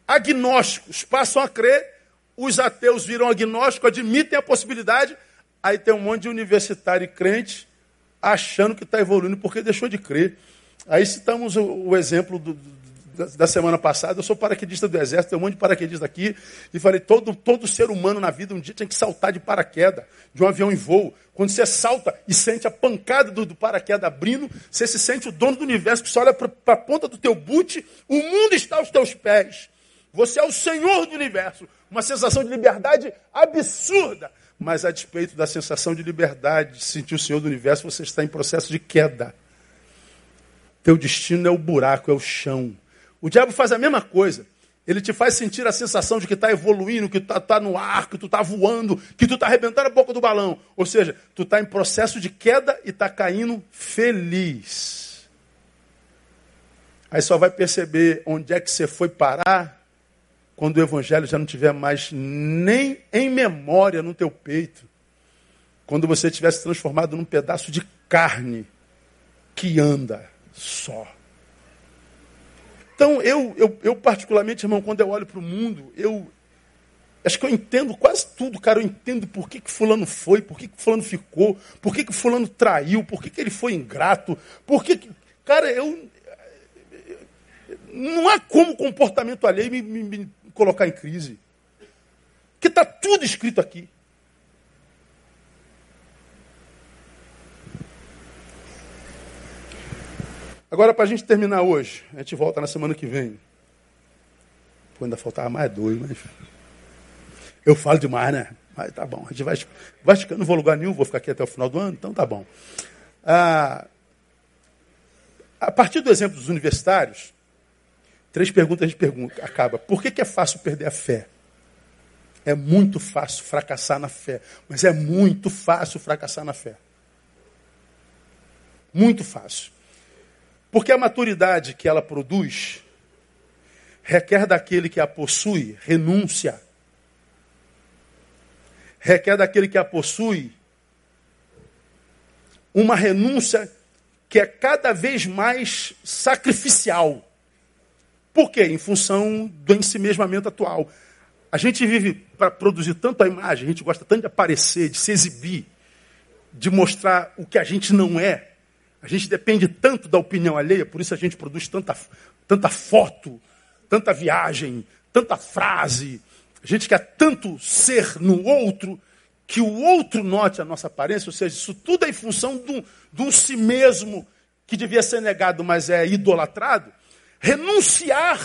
agnósticos passam a crer, os ateus viram agnóstico, admitem a possibilidade, aí tem um monte de universitário e crente achando que está evoluindo porque deixou de crer. Aí citamos o, o exemplo do, da, da, semana passada. Eu sou paraquedista do Exército, tem um monte de paraquedistas aqui. E falei: todo, todo ser humano na vida um dia tem que saltar de paraquedas, de um avião em voo. Quando você salta e sente a pancada do, do paraquedas abrindo, você se sente o dono do universo, que você olha para a ponta do teu boot, o mundo está aos teus pés. Você é o senhor do universo. Uma sensação de liberdade absurda. Mas a despeito da sensação de liberdade, de sentir o senhor do universo, você está em processo de queda. Teu destino é o buraco, é o chão. O diabo faz a mesma coisa. Ele te faz sentir a sensação de que está evoluindo, que está tá no ar, que tu está voando, que tu está arrebentando a boca do balão. Ou seja, tu está em processo de queda e está caindo feliz. Aí só vai perceber onde é que você foi parar quando o evangelho já não tiver mais nem em memória no teu peito. Quando você tiver se transformado num pedaço de carne que anda só. Então, eu, eu, eu particularmente, irmão, quando eu olho para o mundo, eu acho que eu entendo quase tudo, cara. Eu entendo por que, que fulano foi, por que, que fulano ficou, por que, que fulano traiu, por que, que ele foi ingrato, por que, que... Cara, eu... Não há como comportamento alheio me, me, me colocar em crise. Que está tudo escrito aqui. Agora, para a gente terminar hoje, a gente volta na semana que vem. Pô, ainda faltava mais dois, mas. Eu falo demais, né? Mas tá bom. A gente vai, vai ficando, não vou lugar nenhum, vou ficar aqui até o final do ano, então tá bom. Ah, a partir do exemplo dos universitários, Três perguntas gente pergunta, acaba. Por que, que é fácil perder a fé? É muito fácil fracassar na fé. Mas é muito fácil fracassar na fé. Muito fácil. Porque a maturidade que ela produz requer daquele que a possui renúncia. Requer daquele que a possui uma renúncia que é cada vez mais sacrificial. Por quê? Em função do ensimesmamento atual. A gente vive para produzir tanto a imagem, a gente gosta tanto de aparecer, de se exibir, de mostrar o que a gente não é. A gente depende tanto da opinião alheia, por isso a gente produz tanta, tanta foto, tanta viagem, tanta frase. A gente quer tanto ser no outro que o outro note a nossa aparência, ou seja, isso tudo é em função de um, de um si mesmo que devia ser negado, mas é idolatrado. Renunciar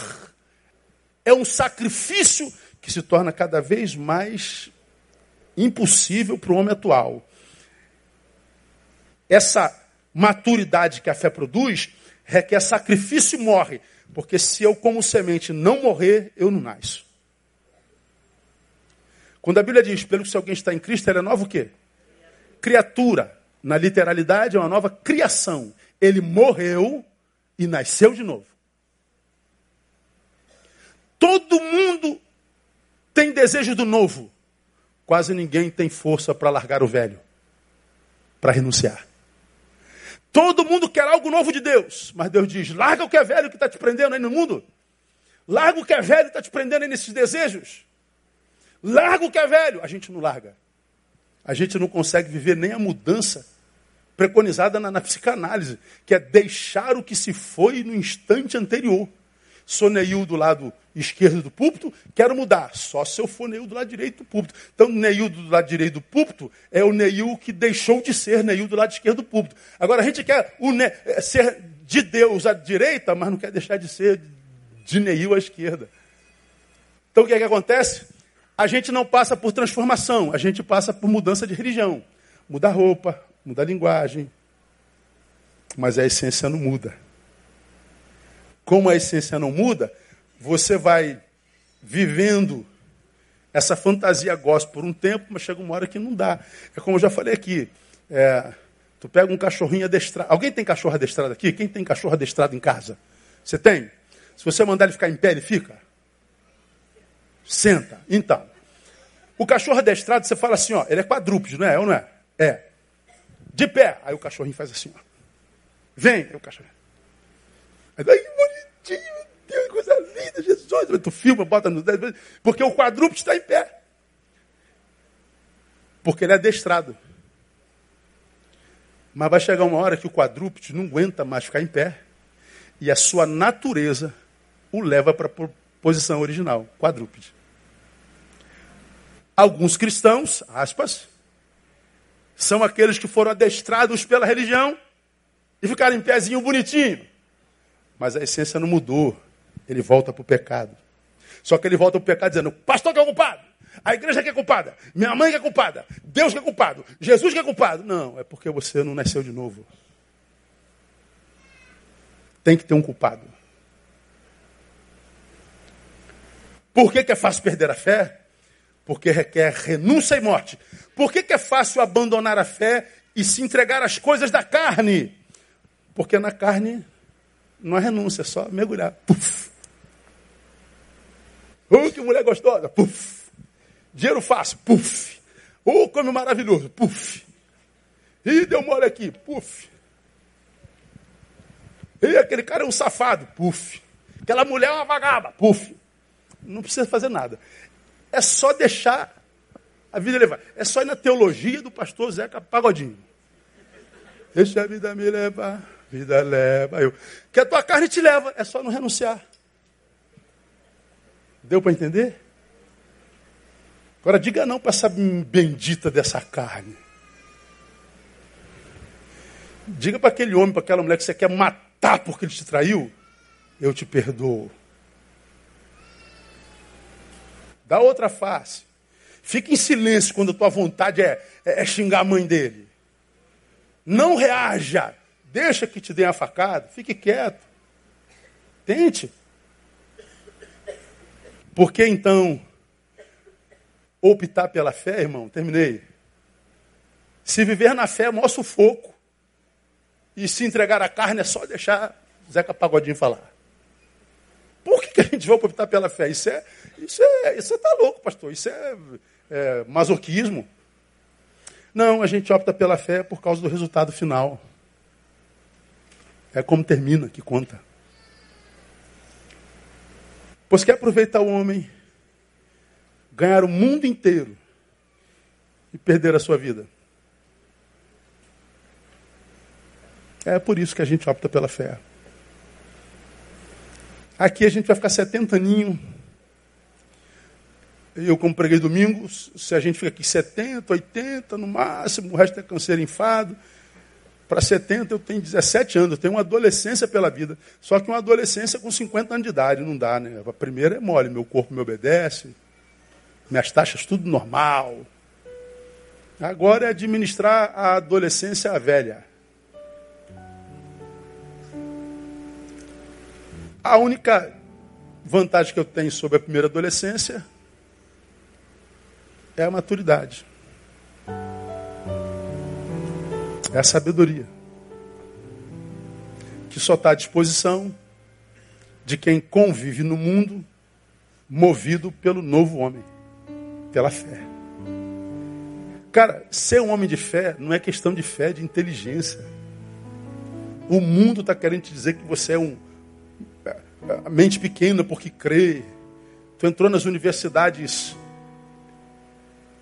é um sacrifício que se torna cada vez mais impossível para o homem atual. Essa maturidade que a fé produz requer sacrifício e morre. Porque se eu, como semente, não morrer, eu não nasço. Quando a Bíblia diz, pelo que se alguém está em Cristo, ele é novo o quê? Criatura. Na literalidade, é uma nova criação. Ele morreu e nasceu de novo. Todo mundo tem desejo do novo. Quase ninguém tem força para largar o velho, para renunciar. Todo mundo quer algo novo de Deus, mas Deus diz: larga o que é velho que está te prendendo aí no mundo. Larga o que é velho que está te prendendo aí nesses desejos. Larga o que é velho. A gente não larga. A gente não consegue viver nem a mudança preconizada na, na psicanálise, que é deixar o que se foi no instante anterior. Sou Neil do lado esquerdo do púlpito, quero mudar. Só se eu for Neil do lado direito do púlpito. Então, Neil do lado direito do púlpito é o Neil que deixou de ser Neil do lado esquerdo do púlpito. Agora, a gente quer ne... É, ser de Deus à direita, mas não quer deixar de ser de Neil à esquerda. Então, o que é que acontece? A gente não passa por transformação, a gente passa por mudança de religião. Muda a roupa, muda a linguagem, mas a essência não muda como a essência não muda, você vai vivendo essa fantasia gospel por um tempo, mas chega uma hora que não dá. É como eu já falei aqui. É, tu pega um cachorrinho adestrado. Alguém tem cachorro adestrado aqui? Quem tem cachorro adestrado em casa? Você tem? Se você mandar ele ficar em pé, ele fica? Senta. Então, o cachorro adestrado, você fala assim, ó, ele é quadrúpede, não é? Ou não é? É. De pé. Aí o cachorrinho faz assim, ó. Vem. Aí o cachorro. Aí, meu Deus, coisa linda, Jesus. Tu filma, bota no dedo. Porque o quadrúpede está em pé. Porque ele é adestrado. Mas vai chegar uma hora que o quadrúpede não aguenta mais ficar em pé. E a sua natureza o leva para a posição original, quadrúpede. Alguns cristãos, aspas, são aqueles que foram adestrados pela religião e ficaram em pezinho bonitinho. Mas a essência não mudou. Ele volta para o pecado. Só que ele volta para o pecado dizendo: pastor que é culpado, a igreja que é culpada, minha mãe que é culpada, Deus que é culpado, Jesus que é culpado. Não, é porque você não nasceu de novo. Tem que ter um culpado. Por que, que é fácil perder a fé? Porque requer renúncia e morte. Por que, que é fácil abandonar a fé e se entregar às coisas da carne? Porque na carne não há renúncia, é só mergulhar. Puf. Oh, que mulher gostosa! Puf. Dinheiro fácil, puf. Oh, come maravilhoso, puf. Ih, deu mole aqui, puf. E aquele cara é um safado, puf. Aquela mulher é uma vagaba, puf. Não precisa fazer nada. É só deixar a vida levar. É só ir na teologia do pastor Zeca Pagodinho. Deixa a vida me levar, vida leva eu. Que a tua carne te leva, é só não renunciar. Deu para entender? Agora diga não para essa bendita dessa carne. Diga para aquele homem, para aquela mulher que você quer matar porque ele te traiu, eu te perdoo. Dá outra face. Fique em silêncio quando a tua vontade é, é, é xingar a mãe dele. Não reaja. Deixa que te dê a facada. Fique quieto. Tente. Porque então optar pela fé, irmão, terminei. Se viver na fé é o maior sufoco. E se entregar a carne é só deixar Zeca Pagodinho falar. Por que, que a gente vai optar pela fé? Isso é, isso é, isso é tá louco, pastor. Isso é, é masoquismo. Não, a gente opta pela fé por causa do resultado final. É como termina que conta. Pois quer aproveitar o homem ganhar o mundo inteiro e perder a sua vida. É por isso que a gente opta pela fé. Aqui a gente vai ficar 70 aninhos. Eu, como preguei domingo, se a gente fica aqui 70, 80 no máximo, o resto é câncer enfado. Para 70 eu tenho 17 anos, eu tenho uma adolescência pela vida. Só que uma adolescência com 50 anos de idade, não dá, né? A primeira é mole, meu corpo me obedece, minhas taxas tudo normal. Agora é administrar a adolescência velha. A única vantagem que eu tenho sobre a primeira adolescência é a maturidade. É a sabedoria. Que só está à disposição de quem convive no mundo movido pelo novo homem pela fé. Cara, ser um homem de fé não é questão de fé, é de inteligência. O mundo está querendo te dizer que você é um é, é, mente pequena porque crê. Tu entrou nas universidades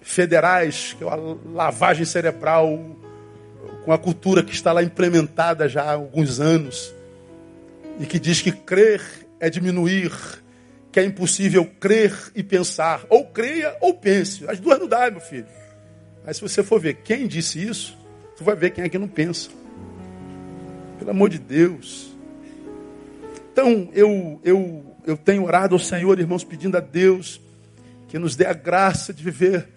federais, que é uma lavagem cerebral com a cultura que está lá implementada já há alguns anos e que diz que crer é diminuir que é impossível crer e pensar. Ou creia ou pense. As duas não dá, meu filho. Mas se você for ver quem disse isso, tu vai ver quem é que não pensa. Pelo amor de Deus. Então, eu, eu, eu tenho orado ao Senhor, irmãos, pedindo a Deus que nos dê a graça de viver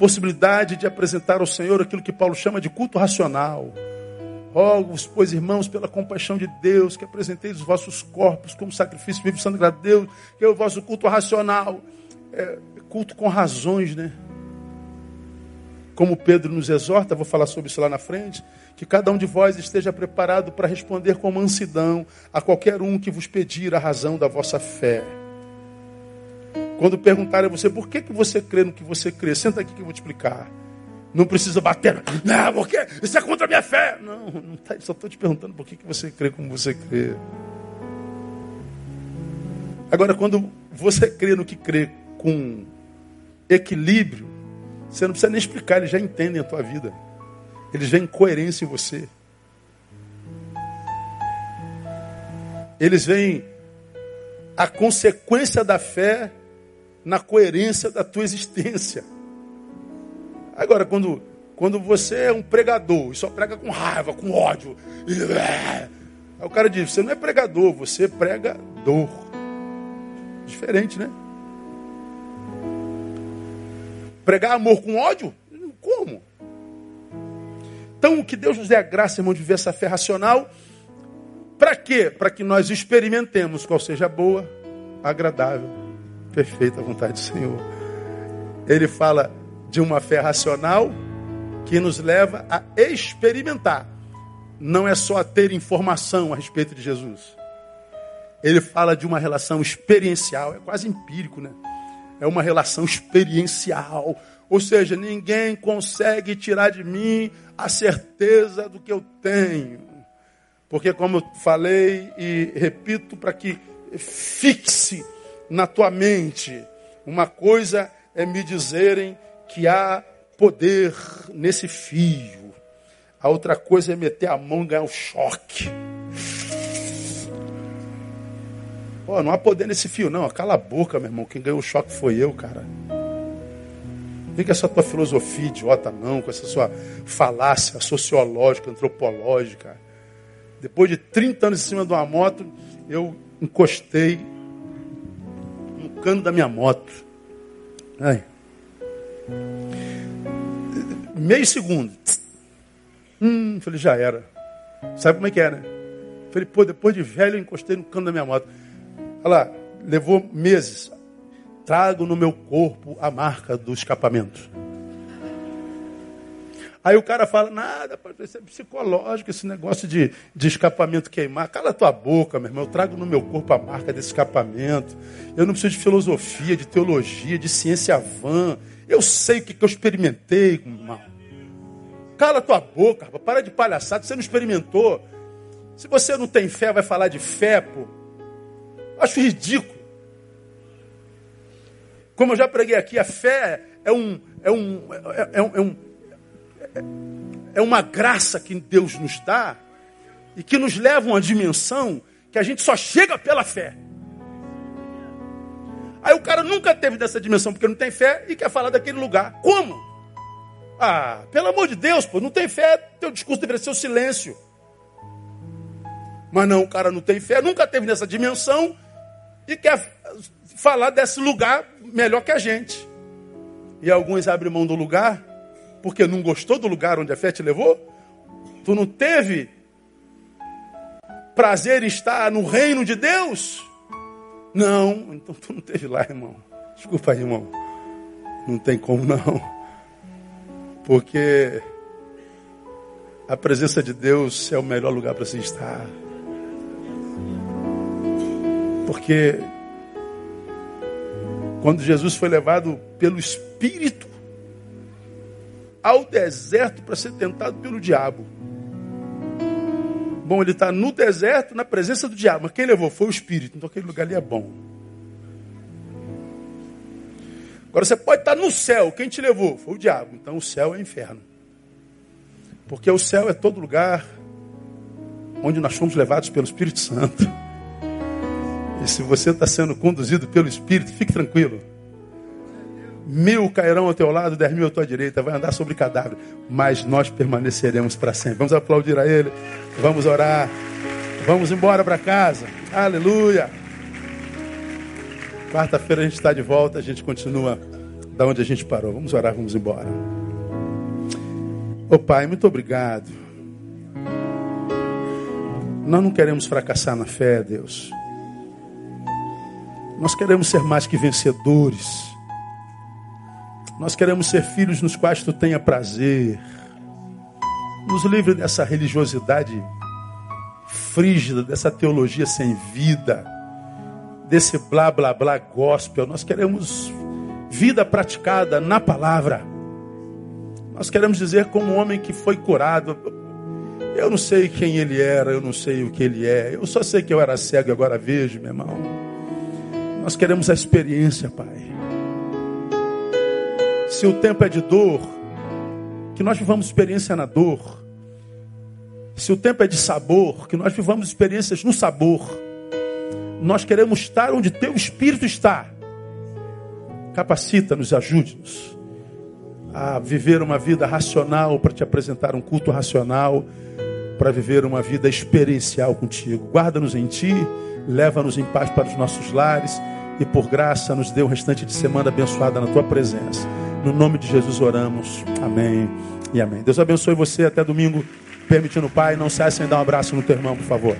possibilidade de apresentar ao Senhor aquilo que Paulo chama de culto racional Rogo-vos, pois, irmãos, pela compaixão de Deus, que apresenteis os vossos corpos como sacrifício vivo, santo a Deus, que é o vosso culto racional. É, culto com razões, né? como Pedro nos exorta, vou falar sobre isso lá na frente, que cada um de vós esteja preparado para responder com mansidão a qualquer um que vos pedir a razão da vossa fé. Quando perguntarem a você por que, que você crê no que você crê, senta aqui que eu vou te explicar. Não precisa bater. Não, porque isso é contra a minha fé. Não, não tá, só estou te perguntando por que, que você crê como você crê. Agora, quando você crê no que crê com equilíbrio, você não precisa nem explicar, eles já entendem a tua vida. Eles veem coerência em você. Eles veem a consequência da fé na coerência da tua existência. Agora, quando, quando você é um pregador e só prega com raiva, com ódio, aí o cara diz: você não é pregador, você é pregador. Diferente, né? Pregar amor com ódio? Como? Então, que Deus nos dê a graça, irmão, de viver essa fé racional. Para quê? Para que nós experimentemos qual seja boa, agradável, perfeita a vontade do Senhor. Ele fala de uma fé racional que nos leva a experimentar. Não é só ter informação a respeito de Jesus. Ele fala de uma relação experiencial, é quase empírico, né? É uma relação experiencial. Ou seja, ninguém consegue tirar de mim a certeza do que eu tenho. Porque, como eu falei e repito, para que fixe na tua mente, uma coisa é me dizerem que há poder nesse fio, a outra coisa é meter a mão e ganhar um choque. Pô, não há poder nesse fio, não. Cala a boca, meu irmão. Quem ganhou o choque foi eu, cara. Vem com essa tua filosofia idiota, não, com essa sua falácia sociológica, antropológica. Depois de 30 anos em cima de uma moto, eu encostei cano da minha moto. Meio segundo. Hum, falei, já era. Sabe como é que é, né? Falei, pô, depois de velho eu encostei no cano da minha moto. Olha lá, levou meses. Trago no meu corpo a marca do escapamento. Aí o cara fala, nada, isso é psicológico, esse negócio de, de escapamento queimar. Cala tua boca, meu irmão. Eu trago no meu corpo a marca desse escapamento. Eu não preciso de filosofia, de teologia, de ciência vã. Eu sei o que, que eu experimentei, irmão. Cala tua boca, rapaz. para de palhaçada. Você não experimentou. Se você não tem fé, vai falar de fé, pô. Acho ridículo. Como eu já preguei aqui, a fé é um, é um, é, é um, é um é uma graça que Deus nos dá e que nos leva a uma dimensão que a gente só chega pela fé. Aí o cara nunca teve dessa dimensão porque não tem fé e quer falar daquele lugar. Como? Ah, pelo amor de Deus, pô, não tem fé, teu discurso deveria ser o silêncio. Mas não, o cara não tem fé, nunca teve nessa dimensão e quer falar desse lugar melhor que a gente. E alguns abrem mão do lugar porque não gostou do lugar onde a fé te levou? Tu não teve prazer em estar no reino de Deus? Não, então tu não teve lá, irmão. Desculpa irmão. Não tem como não. Porque a presença de Deus é o melhor lugar para se estar. Porque quando Jesus foi levado pelo Espírito ao deserto para ser tentado pelo diabo. Bom, ele está no deserto, na presença do diabo. Mas quem levou foi o Espírito. Então aquele lugar ali é bom. Agora você pode estar no céu. Quem te levou? Foi o diabo. Então o céu é inferno. Porque o céu é todo lugar onde nós fomos levados pelo Espírito Santo. E se você está sendo conduzido pelo Espírito, fique tranquilo. Mil cairão ao teu lado, dez mil à tua direita, vai andar sobre cadáver, mas nós permaneceremos para sempre. Vamos aplaudir a Ele, vamos orar, vamos embora para casa. Aleluia. Quarta-feira a gente está de volta, a gente continua da onde a gente parou. Vamos orar, vamos embora. Ô oh, Pai, muito obrigado. Nós não queremos fracassar na fé, Deus. Nós queremos ser mais que vencedores Nós queremos ser filhos nos quais tu tenha prazer. Nos livre dessa religiosidade frígida, dessa teologia sem vida, desse blá blá blá gospel. Nós queremos vida praticada na palavra. Nós queremos dizer como um homem que foi curado. Eu não sei quem ele era, eu não sei o que ele é. Eu só sei que eu era cego e agora vejo, meu irmão. Nós queremos a experiência, Pai. Se o tempo é de dor, que nós vivamos experiência na dor. Se o tempo é de sabor, que nós vivamos experiências no sabor. Nós queremos estar onde teu espírito está. Capacita-nos, ajude-nos a viver uma vida racional para te apresentar um culto racional, para viver uma vida experiencial contigo. Guarda-nos em ti, leva-nos em paz para os nossos lares e por graça nos dê o restante de semana abençoada na tua presença. No nome de Jesus oramos. Amém e amém. Deus abençoe você até domingo, permitindo o Pai. Não cesse em dar um abraço no teu irmão, por favor.